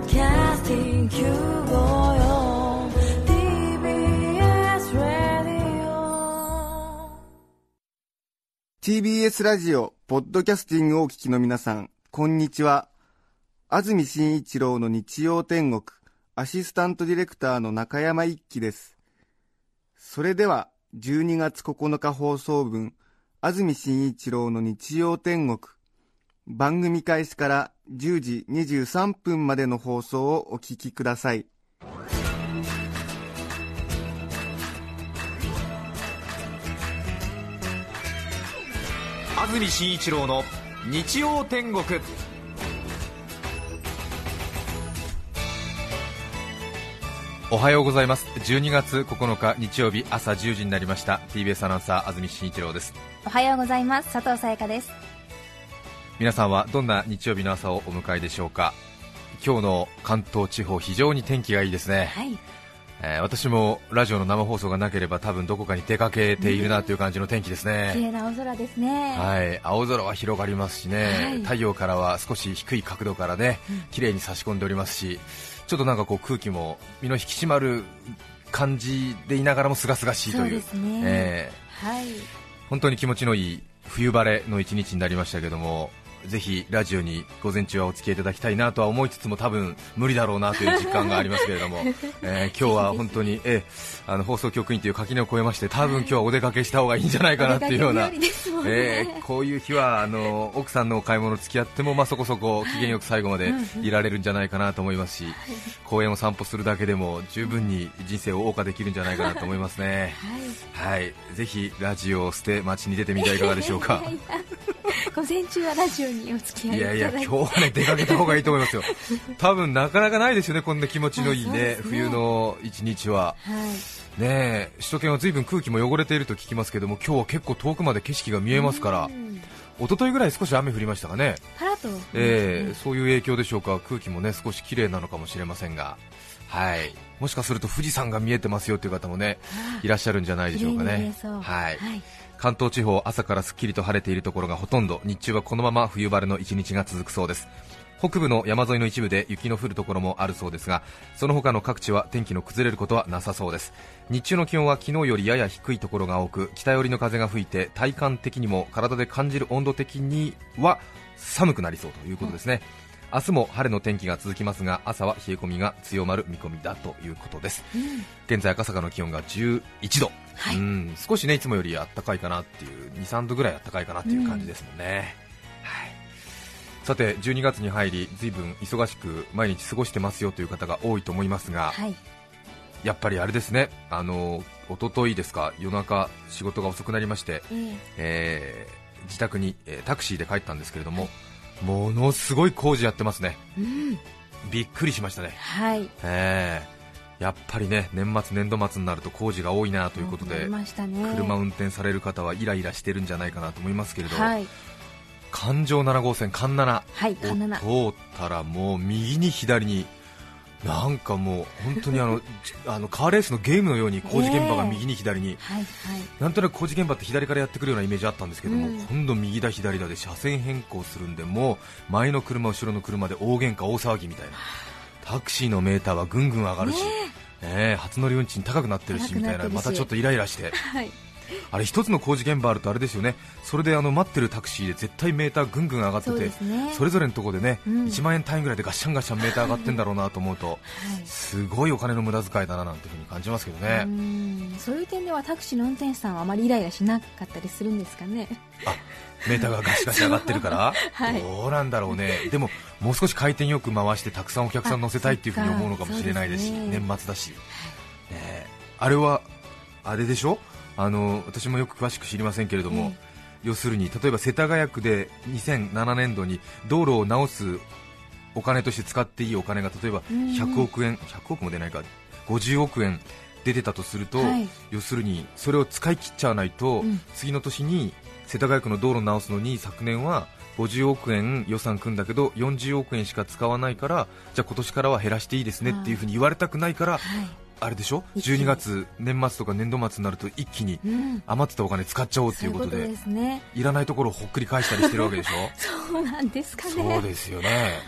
podcasting 954 TBS Radio TBS ラジオ、ポッドキャスティングをお聞きの皆さん、こんにちは。安住紳一郎の日曜天国、アシスタントディレクターの中山一輝です。それでは、12月9日放送分、安住紳一郎の日曜天国、番組開始から10時23分までの放送をお聞きください。安住紳一郎の日曜天国。おはようございます。12月9日日曜日朝10時になりました。TBS アナウンサー安住紳一郎です。おはようございます。佐藤さやかです皆さんはどんな日曜日の朝をお迎えでしょうか？今日の関東地方非常に天気がいいですね、はい。えー私もラジオの生放送がなければ多分どこかに出かけているなという感じの天気ですね、綺麗な青空ですね。はい、青空は広がりますしね、はい。太陽からは少し低い角度からね、綺麗に差し込んでおりますし、ちょっとなんかこう空気も身の引き締まる感じでいながらも清々しいという、そうですね。えはい。ー本当に気持ちのいい冬晴れの一日になりましたけども。ぜひラジオに午前中はお付き合いいただきたいなとは思いつつも多分無理だろうなという実感がありますけれども、えー今日は本当に、えーあの放送局員という垣根を越えまして多分今日はお出かけした方がいいんじゃないかなっていうような。ね。えーこういう日はあの奥さんのお買い物付き合っても、まあ、そこそこ機嫌よく最後までいられるんじゃないかなと思いますし、公園を散歩するだけでも十分に人生を謳歌できるんじゃないかなと思いますね。はい、ぜひラジオを捨て街に出てみてはいかがでしょうか。午前中はラジオにお付き合いいやいや、今日はね出かけた方がいいと思いますよ。多分なかなかないですよね、こんな気持ちのいいねね。冬の一日は。はい。ねえ首都圏は随分空気も汚れていると聞きますけども、今日は結構遠くまで景色が見えますからう、ん。一昨日ぐらい少し雨降りましたかね。パラッと。えーそういう影響でしょうか、空気もね少し綺麗なのかもしれませんが、はい、もしかすると富士山が見えてますよという方もねいらっしゃるんじゃないでしょうかね。はい。はい。関東地方、朝からすっきりと晴れているところがほとんど、日中はこのまま冬晴れの一日が続くそうです。北部の山沿いの一部で雪の降るところもあるそうですがその他の各地は天気の崩れることはなさそうです。日中の気温は昨日よりやや低いところが多く北寄りの風が吹いて体感的にも体で感じる温度的には寒くなりそうということですね、明日も晴れの天気が続きますが朝は冷え込みが強まる見込みだということです。現在赤坂の気温が11度、はい。うん。少しねいつもより暖かいかなっていう23度ぐらい暖かいかなっていう感じですもんね、はい、さて12月に入りずいぶん忙しく毎日過ごしてますよという方が多いと思いますが、はい。やっぱりあれですね。あの一昨日ですか夜中仕事が遅くなりまして、ええ。えー自宅に、えータクシーで帰ったんですけれどもものすごい工事やってますね。うん。びっくりしましたね。はい。えーやっぱりね年末年度末になると工事が多いなということでね。車を運転される方はイライラしてるんじゃないかなと思いますけれど、はい。環状7号線環7はい通ったらもう右に左になんかもう本当にあのあのカーレースのゲームのように工事現場が右に左に、いはい。なんとなく工事現場って左からやってくるようなイメージあったんですけども、うん。今度右だ左だで車線変更するんでもう前の車後ろの車で大喧嘩大騒ぎみたいな。タクシーのメーターはぐんぐん上がるし、ねえ。初乗り運賃高くなってるしみたいな。またちょっとイライラして。はいあれ一つの工事現場あるとあれですよね。それであの待ってるタクシーで絶対メーターぐんぐん上がっててですね。それぞれのところでね、うん。1万円単位ぐらいでガッシャンガッシャンメーター上がってんだろうなと思うと、はい。すごいお金の無駄遣いだななんていうふうに感じますけどね、うんそういう点ではタクシーの運転手さんはあまりイライラしなかったりするんですかね。あメーターがガシガシ上がってるから、はい。どうなんだろうね、でももう少し回転よく回してたくさんお客さん乗せたいっていうふうに思うのかもしれないですし、すね。年末だし、ねえあれはあれでしょ？あの私もよく詳しく知りませんけれども、要するに例えば世田谷区で2007年度に道路を直すお金として使っていいお金が例えばうん。100億円、100億も出ないか、50億円出てたとすると、はい。要するにそれを使い切っちゃわないと、うん。次の年に世田谷区の道路を直すのに昨年は50億円予算組んだけど40億円しか使わないからじゃあ今年からは減らしていいですねっていうふうに言われたくないからはいあれでしょ？一気に。12月年末とか年度末になると一気にうん。余ってたお金使っちゃおうっていうことで。そういうことですね。いらないところをほっくり返したりしてるわけでしょ？そうなんですかね。そうですよね。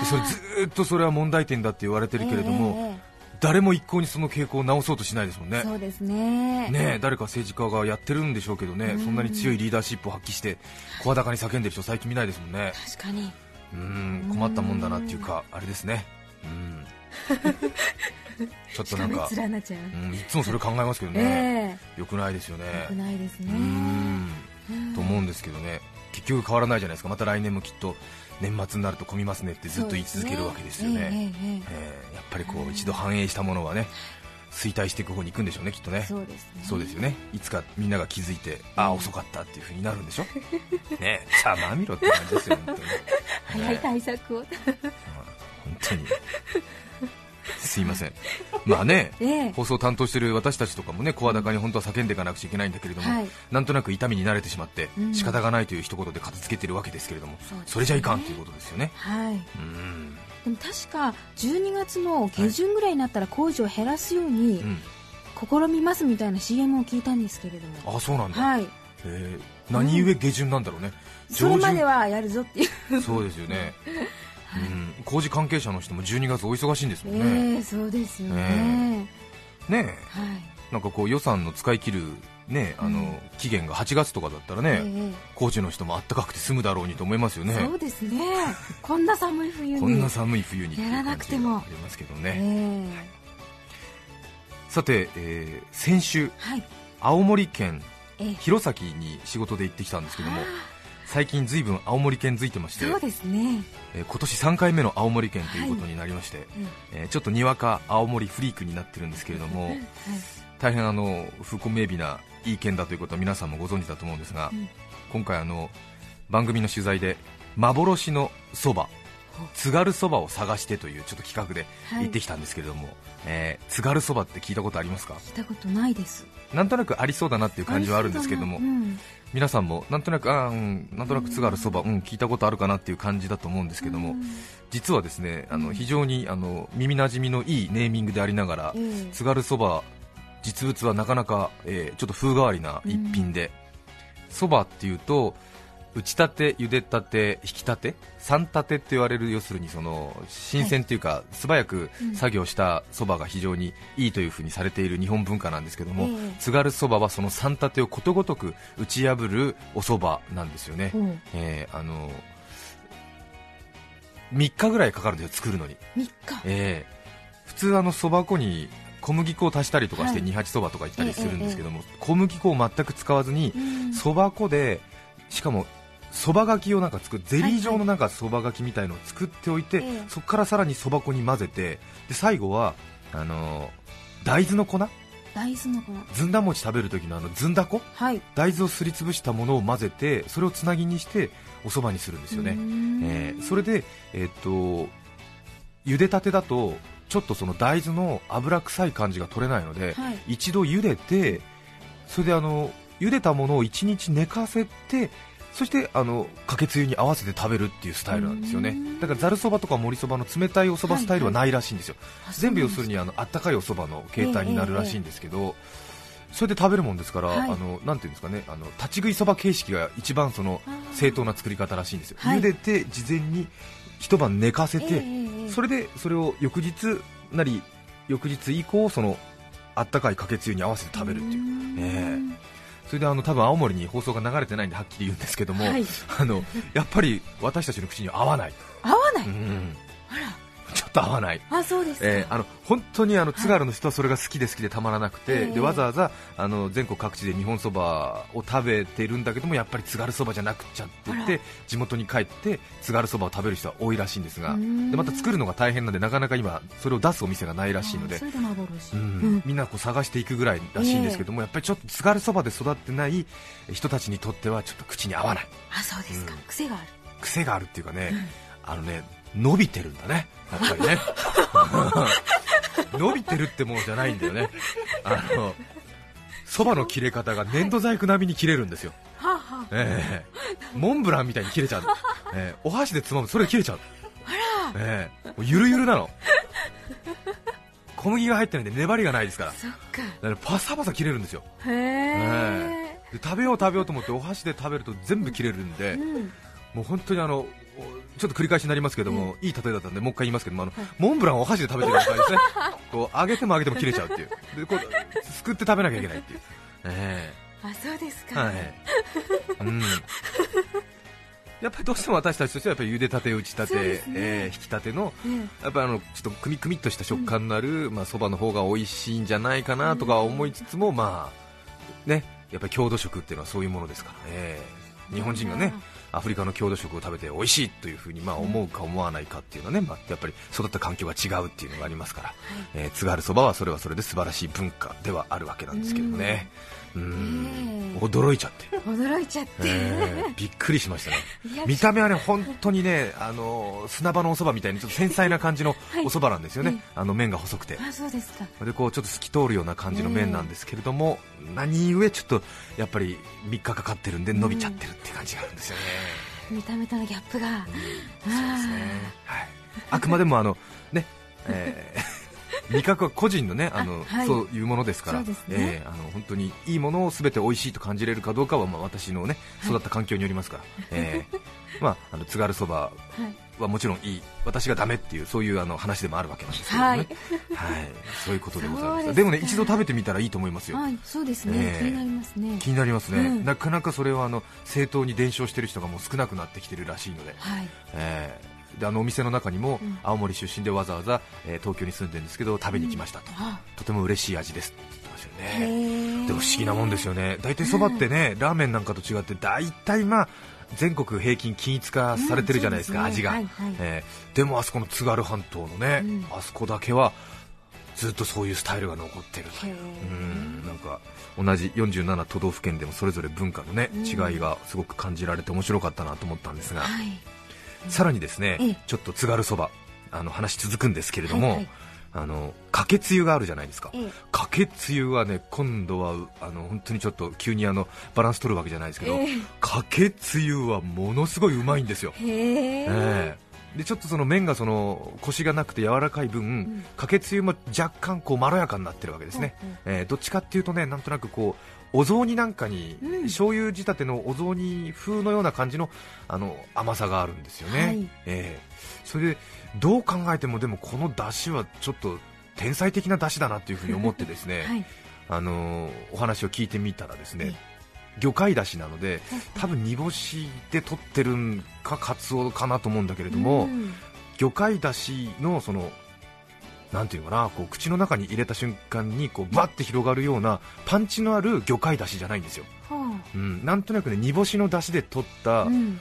でそれずーっとそれは問題点だって言われてるけれども、ええ。誰も一向にその傾向を直そうとしないですもんね。そうですね。ねえ誰か政治家がやってるんでしょうけどね、うん。そんなに強いリーダーシップを発揮して声高に叫んでる人最近見ないですもんね。確かに。うん困ったもんだなっていうかあれですね。うん ちょっとなんかう。うん、いつもそれ考えますけどね、えよくないですよね。えよくないですね。と思うんですけどね。結局変わらないじゃないですか。また来年もきっと年末になると混みますねってずっと言い続けるわけですよね。ええええーやっぱりこう一度反映したものはね衰退していく方に行くんでしょうねきっとね。そうですね。そうですよね。いつかみんなが気づいてああうん遅かったっていう風になるんでしょ？ねさあまあ見ろって感じですよ本当に。早い対策を。本 当に。すいません。まあねええ。放送担当してる私たちとかもね声高に本当は叫んでいかなくちゃいけないんだけれども、はい。なんとなく痛みに慣れてしまってうん。仕方がないという一言で片付けてるわけですけれども、そね。それじゃいかんということですよね。はい。うん。でも確か12月の下旬ぐらいになったら工事を減らすようにうん試みますみたいな CM を聞いたんですけれども。あそうなんだ、はい。え。ー何故下旬なんだろうね、それまではやるぞっていう。そうですよね、うん、工事関係者の人も12月お忙しいんですもんね、ええそうですよね。ねえ。はい。なんかこう予算の使い切るねあの、うん。期限が8月とかだったらね、ええ工事の人もあったかくて済むだろうにと思いますよね。そうですね。こんな寒い冬に。こんな寒い冬にやらなくても。ありますけどえね、えさて、えー先週はい。青森県ええ。弘前に仕事で行ってきたんですけどもあ最近ずいぶん青森県づいてましてーそうですね。えー今年3回目の青森県ということになりまして、ええーちょっとにわか青森フリークになってるんですけれどもえはい。大変あの風光明媚ないい県だということは皆さんもご存知だと思うんですが、うん今回あの番組の取材で幻のそば津軽そばを探してというちょっと企画ではい。行ってきたんですけれども、えー津軽そばって聞いたことありますか？聞いたことないです。なんとなくありそうだなっていう感じはあるんですけれども、うん。皆さんもなんとなくあー、うん、なんとなく津軽そば、うん、聞いたことあるかなっていう感じだと思うんですけども、うん。実はですねあのうん。非常にあの耳なじみのいいネーミングでありながら、ええ。津軽そば実物はなかなか、えーちょっと風変わりな一品でそば、っていうと打ちたて茹でたて引きたて？三立てって言われる要するにその新鮮っていうか、素早くうん。作業したそばが非常にいいというふうにされている日本文化なんですけども、ええ。津軽そばはその三立てをことごとく打ち破るおそばなんですよね、ほうえーあの3日ぐらいかかるんですよ作るのに。3日？ええ。普通あのそば粉に小麦粉を足したりとかしてはい。二八そばとか言ったりするんですけども、小麦粉を全く使わずにうん。そば粉でしかもそばがきをなんか作るゼリー状のなんかそばがきみたいのを作っておいて、ええ。そこからさらにそば粉に混ぜてで最後はあのー大豆の粉？大豆の粉。ずんだ餅食べる時のあのずんだ粉？はい。大豆をすりつぶしたものを混ぜてそれをつなぎにしておそばにするんですよね、ねえーそれで、えーっと茹でたてだとちょっとその大豆の油臭い感じが取れないので、はい。一度茹でてそれであの茹でたものを1日寝かせてそしてあのかけつゆに合わせて食べるっていうスタイルなんですよね。うん。だからざるそばとか盛りそばの冷たいおそばスタイルはないらしいんですよ、あ全部要そうなんですするにあのあったかいおそばの形態になるらしいんですけど、それで食べるもんですから、はい。あのなんていうんですかねあの立ち食いそば形式が一番その正当な作り方らしいんですよ、はい。茹でて事前に一晩寝かせて、それでそれを翌日なり翌日以降そのあったかいかけつゆに合わせて食べるっていう。うえそれであの多分青森に放送が流れてないんではっきり言うんですけども、はい。あのやっぱり私たちの口には合わない、合わない。うん。あらと合わない。あそうですか、えーあの本当にあの津軽の人はそれが好きで好きでたまらなくて、ええでわざわざあの全国各地で日本そばを食べてるんだけどもやっぱり津軽そばじゃなくちゃって言って地元に帰って津軽そばを食べる人は多いらしいんですがでまた作るのが大変なんでなかなか今それを出すお店がないらしいのであそれで幻、うん。うん。みんなこう探していくぐらいらしいんですけども、やっぱりちょっと津軽そばで育ってない人たちにとってはちょっと口に合わない。あそうですか、うん。癖がある。癖があるっていうかね、あのね伸びてるんだね。やっぱりね。伸びてるってもんじゃないんだよね。あのそばの切れ方が粘土細工並みに切れるんですよ、ええ。モンブランみたいに切れちゃう、ええ。お箸でつまむとそれが切れちゃう、ええ。もうゆるゆるなの。小麦が入ってないんで粘りがないですから。だからパサパサ切れるんですよ。へえ。で食べよう食べようと思ってお箸で食べると全部切れるんで、うん。もう本当にあのおちょっと繰り返しになりますけども、いい例えだったんでもう一回言いますけどもあの、モンブランをお箸で食べてるような感じですね。こう揚げても揚げても切れちゃうっていう。でこうすくって食べなきゃいけないっていう、えあそうですか、えはい、うん、やっぱりどうしても私たちとしてはやっぱり茹でたて打ちたて、ね。ええ引きたてのねやっぱりあのちょっとくみくみっとした食感のあるまあそばの方が美味しいんじゃないかなとか思いつつも、まあねやっぱり郷土食っていうのはそういうものですからね日本人がねアフリカの郷土食を食べて美味しいというふうにまあ思うか思わないかっていうのはね、まあ、やっぱり育った環境が違うっていうのがありますから、えー津軽そばはそれはそれで素晴らしい文化ではあるわけなんですけどもね。うん驚いちゃって、驚いちゃって、えーびっくりしましたね。見た目はね本当にねあの砂場のお蕎麦みたいにちょっと繊細な感じのはい。お蕎麦なんですよね、ええあの麺が細くて。あそうですか。でこうちょっと透き通るような感じの麺なんですけれども、何故ちょっとやっぱり3日かかってるんで伸びちゃってるって感じがあるんですよね、見た目とのギャップが、あそうですね、はい、あくまでもあのね、えー味覚は個人のねあのあはい。そういうものですから、ね。えーあの本当にいいものをすべて美味しいと感じれるかどうかはまあ私のねはい。育った環境によりますから、えー まああの津軽そばーはい。はもちろんいい。私がダメっていうそういうあの話でもあるわけなんですけどね、はい。はい、そういうことでございます。でもね一度食べてみたらいいと思いますよ、はいそうですね、ええ。気になりますね。気になりますね、うん。なかなかそれはあの正当に伝承している人がもう少なくなってきてるらしいので、はい。えーであのお店の中にもうん。青森出身でわざわざ、えー東京に住んでるんですけど食べに来ましたと、あ。とても嬉しい味です。って言ってましたよへねえでも不思議なもんですよね。大体そばってね、ラーメンなんかと違って大体まあ全国平均均一化されてるじゃないですか、味が、えーでもあそこの津軽半島のね、うん。あそこだけはずっとそういうスタイルが残ってるという。うんなんか同じ47都道府県でもそれぞれ文化のね、うん。違いがすごく感じられて面白かったなと思ったんですが、はいさらにですね、ええ。ちょっと津軽そばあの話続くんですけれども、はいはい。あのかけつゆがあるじゃないですか、ええ。かけつゆはね今度はうあの本当にちょっと急にあのバランス取るわけじゃないですけど、ええ。かけつゆはものすごいうまいんですよ、へえ。ええ。でちょっとその麺がそのコシがなくて柔らかい分、ん。かけつゆも若干こうまろやかになってるわけですね、うんう。んえーどっちかっていうとねなんとなくこうお雑煮なんかに、うん。醤油仕立てのお雑煮風のような感じのあの甘さがあるんですよね、はい。ええ。それでどう考えてもでもこの出汁はちょっと天才的な出汁だなというふうに思ってですね、はい。あのーお話を聞いてみたらですねえ魚介だしなので多分煮干しで取ってるんかカツオかなと思うんだけれども、うん。魚介だしのそのなんていうのかなこう口の中に入れた瞬間にこうバッて広がるようなパンチのある魚介だしじゃないんですよ、はうん、なんとなくね煮干しのだしで取ったあうん。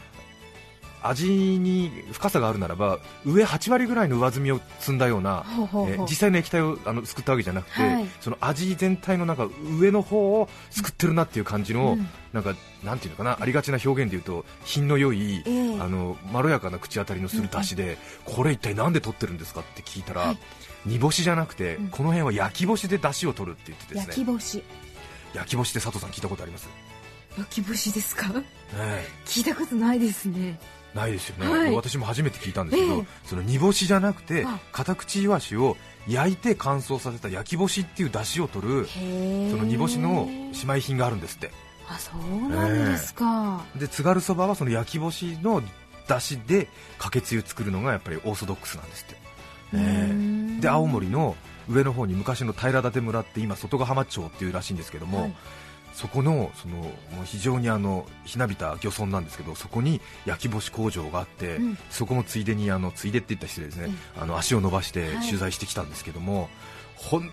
味に深さがあるならば上8割ぐらいの上澄みを積んだようなほうほうほう。えー実際の液体をあのすくったわけじゃなくて、はい。その味全体の中上の方をすくってるなっていう感じの、うん。なんかなんていうのかなありがちな表現で言うと品の良い、ええ。あのまろやかな口当たりのする出汁で、これ一体なんで取ってるんですかって聞いたら、はい煮干しじゃなくて、うん。この辺は焼き干しで出汁を取るって言ってです焼ねき干し。焼き干しって佐藤さん聞いたことあります、焼き干しですか？ね聞いたことないですね。えないですよね、はい。私も初めて聞いたんですけど、ええ。その煮干しじゃなくてあ。カタクチイワシを焼いて乾燥させた焼き干しっていう出汁を取るその煮干しの姉妹品があるんですって。あそうなんですか、で津軽そばはその焼き干しの出汁でかけつゆ作るのがやっぱりオーソドックスなんですって、えん。えで青森の上の方に昔の平舘村って今外ヶ浜町っていうらしいんですけども、はい。そこのその非常にあのひなびた漁村なんですけどそこに焼き干し工場があって、うん。そこもついでにあのついでって言ったら失礼ですね、あの足を伸ばしてはい。取材してきたんですけども、本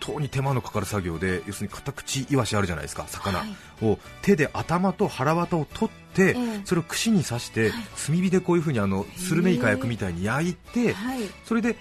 当に手間のかかる作業で要するにカタクチイワシあるじゃないですか魚、はい。を手で頭と腹渡を取って、ええ。それを串に刺して、はい。炭火でこういう風にあのスルメイカ焼くみたいに焼いて、はい。それで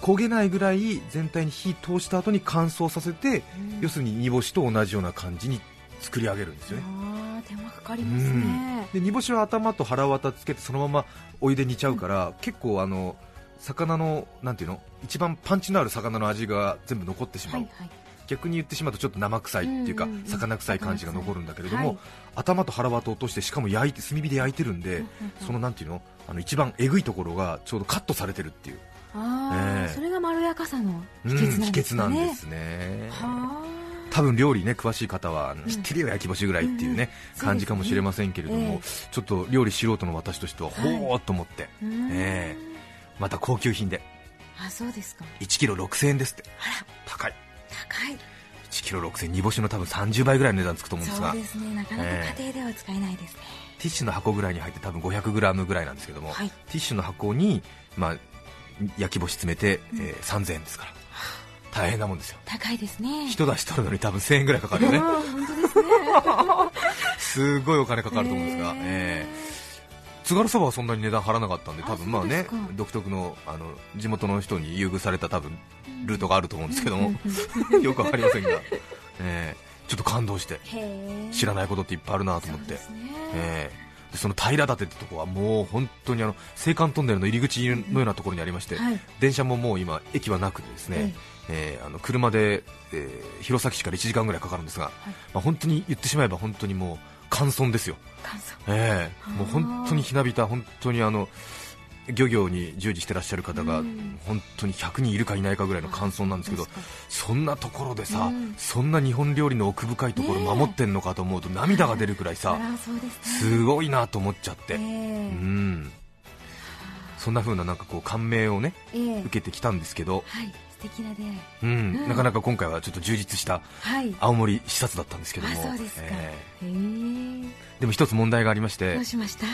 焦げないぐらい全体に火通した後に乾燥させて、うん。要するに煮干しと同じような感じに作り上げるんですよね。あー手間かかりますね、で煮干しは頭と腹渡つけてそのままお湯で煮ちゃうから、結構あの魚のなんていうの？一番パンチのある魚の味が全部残ってしまう、はいはい。逆に言ってしまうとちょっと生臭いっていうか、うんうんうん。魚臭い感じが残るんだけれども、はい頭と腹渡を落としてしかも焼いて炭火で焼いてるんで、うんうん。そのなんていうの？あの一番えぐいところがちょうどカットされてるっていうああ、ええ。それがまろやかさのうん秘訣なんですかね、なんですね。は多分料理ね詳しい方はん知ってるよ焼き干しぐらいっていうね、感じかもしれませんけれども、えちょっと料理素人の私としてははい。ほーっと思って、えまた高級品で。あそうですか。1キロ6000円ですって。高い。高い。1キロ6000円煮干しの多分30倍ぐらいの値段つくと思うんですが。そうですね。なかなかええ。家庭では使えないですね、ティッシュの箱ぐらいに入って多分 500g ぐらいなんですけども、はい。ティッシュの箱に、まあ、焼き干し詰めて、えー3000円ですから。大変なもんですよ。高いですね。人出し取るのに多分1000円ぐらいかかるよね。すね。すごいお金かかると思うんですが、えー。津軽そばはそんなに値段張らなかったんであ多分まあね独特のあの地元の人に優遇された多分ルートがあると思うんですけども。よくわかりませんが、えー。ちょっと感動して。知らないことっていっぱいあるなと思って、ね。えーでその平立ってとこはもう本当にあの青函トンネルの入り口のようなところにありまして、はい。電車ももう今駅はなくてですね、えーあの車で、えー弘前市から1時間ぐらいかかるんですが、まあ、本当に言ってしまえば本当にもう乾村ですよ、ええ。もう本当にひなびた本当にあの漁業に従事してらっしゃる方がうん。本当に100人いるかいないかぐらいの乾村なんですけどあそんなところでさ、うんそんな日本料理の奥深いところ守ってんのかと思うと涙が出るくらいあさ すごいなと思っちゃって、えうえん。そんな風ななんかこう感銘をねええ。受けてきたんですけど、はい。素敵な出うん。うん。なかなか今回はちょっと充実したはい。青森視察だったんですけども。あそうですか、えへええ。でも一つ問題がありまして。どうしました？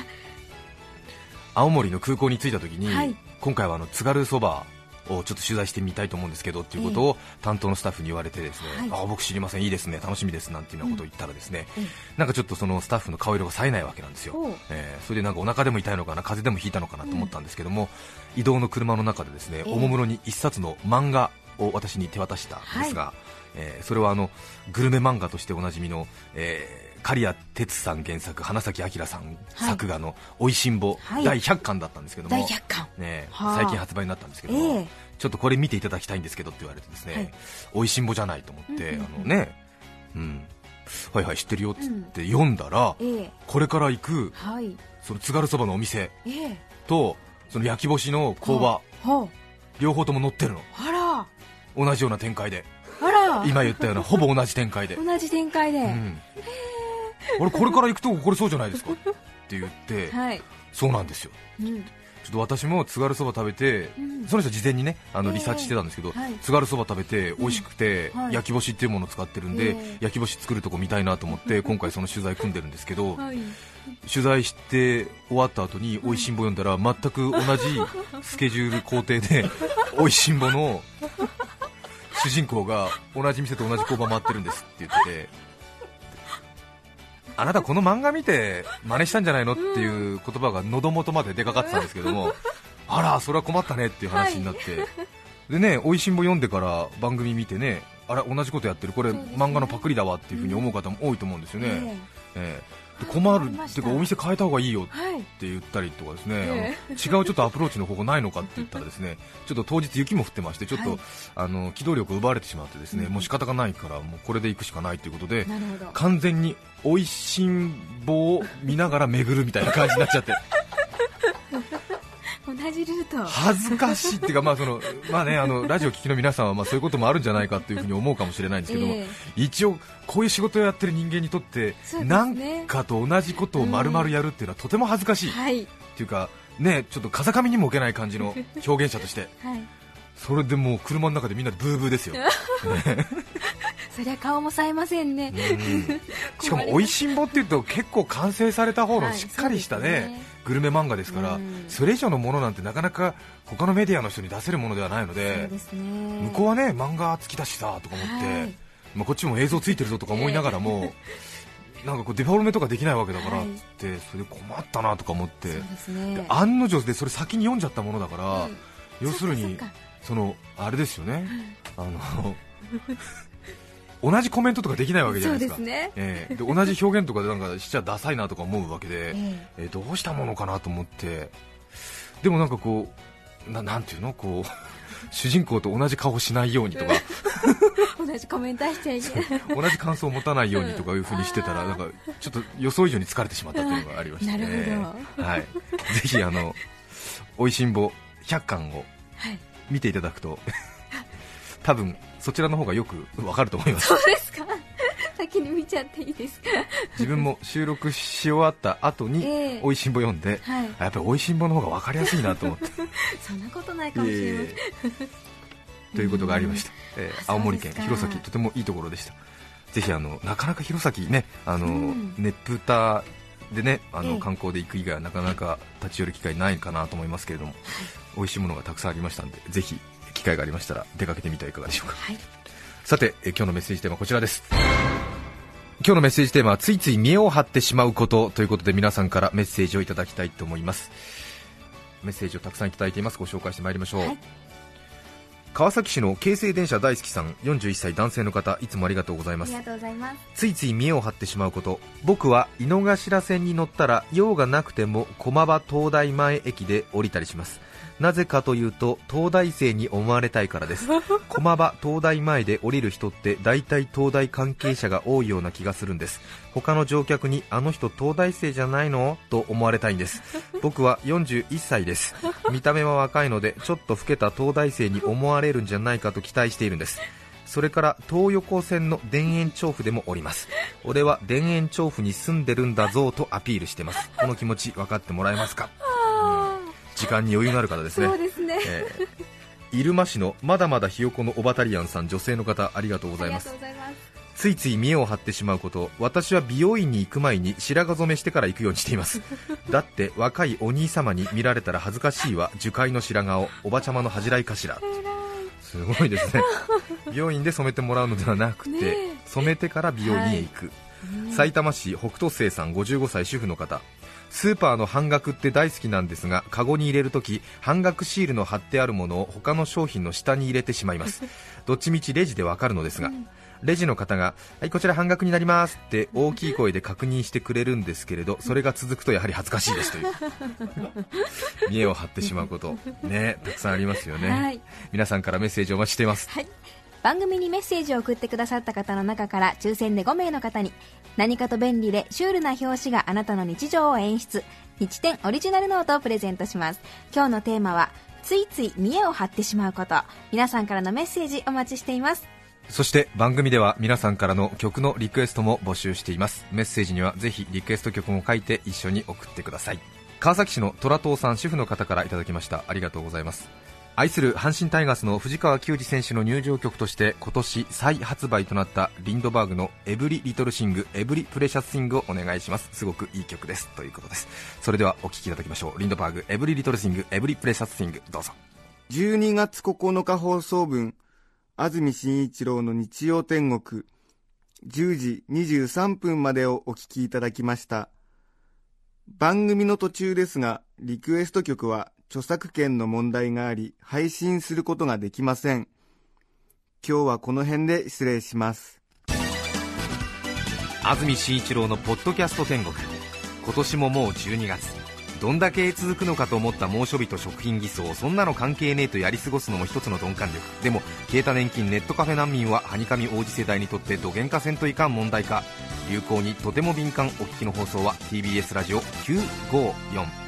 青森の空港に着いた時に、はい。今回はあの津軽そばをちょっと取材してみたいと思うんですけどっていうことを担当のスタッフに言われてですね、はい。あ僕知りません。いいですね。楽しみですなんていうようなことを言ったらですね、ええなんかちょっとそのスタッフの顔色が冴えないわけなんですよ。えーそれでなんかお腹でも痛いのかな風邪でもひいたのかなと思ったんですけども、移動の車の中でですね、ええ。おもむろに一冊の漫画を私に手渡したんですが、えーそれはあのグルメ漫画としておなじみの、えー刈谷哲さん原作花咲明さん作画の「おいしんぼ」はい。第100巻だったんですけども、第100巻。ね、はあ。最近発売になったんですけども、ええ。ちょっとこれ見ていただきたいんですけどって言われてですね、はい。おいしんぼじゃないと思って、うんうんうん。あのね、うん、はいはい知ってるよっつって読んだら、ええ。これから行くはい。その津軽そばのお店ええ。とその焼き干しの工場、は両方とも載ってるの。あら。同じような展開で今言ったようなほぼ同じ展開で、同じ展開で、うん、俺これから行くとここれそうじゃないですか？って言ってはい、そうなんですよ。うん、ちょっと私も津軽そば食べて、うん。その人事前にねあのええリサーチしてたんですけど、はい。津軽そば食べて美味しくて、はい。焼き干しっていうものを使ってるんで、ええ。焼き干し作るとこ見たいなと思って 今回その取材組んでるんですけど、はい。取材して終わった後に「おいしんぼ」読んだら全く同じスケジュール工程で「おいしんぼ」の主人公が同じ店と同じ工場回ってるんですって言っててあなたこの漫画見て真似したんじゃないのっていう言葉が喉元まで出かかってたんですけどもあらそれは困ったねっていう話になって、でね「おいしんぼ」読んでから番組見てねあれ同じことやってる。これ漫画のパクリだわっていうふうに思う方も多いと思うんですよね、ええ困るっていうかお店変えた方がいいよって言ったりとかですね、えあの違うちょっとアプローチの方法ないのかって言ったらですねちょっと当日雪も降ってましてちょっと、はい。あの機動力を奪われてしまってですね、うん。もう仕方がないからもうこれで行くしかないということで完全に美味しんぼを見ながら巡るみたいな感じになっちゃって。同じルート。恥ずかしいっていうかまあその まあねあのラジオ聞きの皆さんはまあそういうこともあるんじゃないかというふうに思うかもしれないんですけども、え一応こういう仕事をやってる人間にとって、ね。なんかと同じことを丸々やるっていうのはとても恥ずかしい、えはい。っていうかねちょっと風上にも置けない感じの 表現者として。はい。それでもう車の中でみんなでブーブーですよ、そりゃ顔も冴えませんね。うん。しかも「おいしんぼ」っていうと結構完成された方のはいしっかりしたね,、そうですね。グルメ漫画ですから、うん。それ以上のものなんてなかなか他のメディアの人に出せるものではないのでね。向こうはね漫画付きだしさとか思って、はい。まあ、こっちも映像ついてるぞとか思いながらも、なんかこうデフォルメとかできないわけだからっはい。それで困ったなとか思って。ね。案の定でそれ先に読んじゃったものだから、はい要するにそのあれですよね、あの同じコメントとかできないわけじゃそないですか。うですね。ええ。で同じ表現とかでなんかしちゃダサいなとか思うわけで、ええ。えーどうしたものかなと思って。でもなんかこうななんていうの？こう 主人公と同じ顔しないようにとか。同じコメントしちゃいけない。同じ感想を持たないようにとかいうふうにしてたらうんなんかちょっと予想以上に疲れてしまったというのがありまして、ね、はい、ぜひあの「おいしんぼ」100巻をはい。見ていただくと 多分そちらの方がよくわかると思います。そうですか。先に見ちゃっていいですか。自分も収録し終わった後にええ「おいしんぼ」読んで、はい。あやっぱり「おいしんぼ」の方が分かりやすいなと思って。そんなことないかもしれません、ということがありました、えー青森県弘前とてもいいところでした。ぜひあのなかなか弘前ねあの、うん。ねっぷたでねあの、ええ。観光で行く以外はなかなか立ち寄る機会ないかなと思いますけれども、美味しいものがたくさんありましたんでぜひ機会がありましたら出かけてみてはいかがでしょうか。はい。さてえー今日のメッセージテーマはこちらです。今日のメッセージテーマはついつい見栄を張ってしまうことということで皆さんからメッセージをいただきたいと思います。メッセージをたくさんいただいています。ご紹介してまいりましょう、はい。川崎市の京成電車大好きさん41歳男性の方いつもありがとうございます。ありがとうございます。ついつい見栄を張ってしまうこと。僕は井の頭線に乗ったら用がなくても駒場東大前駅で降りたりしますなぜかというと東大生に思われたいからです。駒場東大前で降りる人って大体東大関係者が多いような気がするんです。他の乗客にあの人東大生じゃないの？と思われたいんです。僕は41歳です。見た目は若いのでちょっと老けた東大生に思われるんじゃないかと期待しているんです。それから東横線の田園調布でも降ります。俺は田園調布に住んでるんだぞとアピールしてます。この気持ち分かってもらえますか？時間に余裕のある方ですね。そうですね。えー入間市のまだまだひよこのオバタリアンさん女性の方ありがとうございます。ついつい見栄を張ってしまうこと私は美容院に行く前に白髪染めしてから行くようにしています。だって若いお兄様に見られたら恥ずかしいわ。樹海の白髪をおばちゃまの恥じらいかしら。すごいですね。美容院で染めてもらうのではなくて、染めてから美容院へ行く、埼玉市北斗星さん55歳主婦の方スーパーの半額って大好きなんですがカゴに入れるとき半額シールの貼ってあるものを他の商品の下に入れてしまいます。どっちみちレジでわかるのですが、レジの方が、はい、こちら半額になりますって大きい声で確認してくれるんですけれど、それが続くとやはり恥ずかしいですという、見栄を張ってしまうこと、ね、たくさんありますよね、はい。皆さんからメッセージお待ちしています。はい番組にメッセージを送ってくださった方の中から抽選で5名の方に何かと便利でシュールな表紙があなたの日常を演出日展オリジナルノートをプレゼントします。今日のテーマはついつい見栄を張ってしまうこと。皆さんからのメッセージお待ちしています。そして番組では皆さんからの曲のリクエストも募集しています。メッセージにはぜひリクエスト曲も書いて一緒に送ってください。川崎市の虎党さん主婦の方からいただきました。ありがとうございます。愛する阪神タイガースの藤川球児選手の入場曲として今年再発売となったリンドバーグの every little thing every precious thing をお願いします。すごくいい曲です。ということです。それではお聴きいただきましょう。リンドバーグ every little thing every precious thing どうぞ。12月9日放送分、安住紳一郎の日曜天国、10時23分までをお聞きいただきました。番組の途中ですが、リクエスト曲は著作権の問題があり、配信することができません。今日はこの辺で失礼します。安住紳一郎のポッドキャスト天国。今年ももう12月。どんだけ続くのかと思った猛暑日と食品偽装そんなの関係ねえとやり過ごすのも一つの鈍感力。でも消えた年金ネットカフェ難民ははにかみ王子世代にとってどげんかせんといかん問題か。流行にとても敏感。お聞きの放送は TBS ラジオ954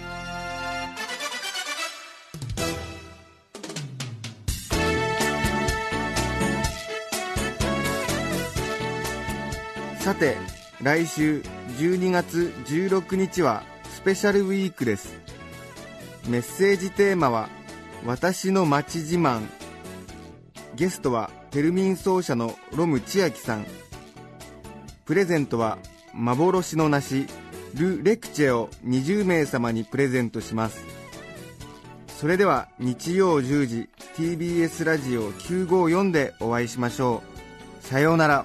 さて、来週12月16日はスペシャルウィークです。メッセージテーマは、私の街自慢。ゲストはテルミン奏者のロム千秋さん。プレゼントは幻の梨、ル・レクチェを20名様にプレゼントします。それでは日曜10時 TBS ラジオ954でお会いしましょう。さようなら。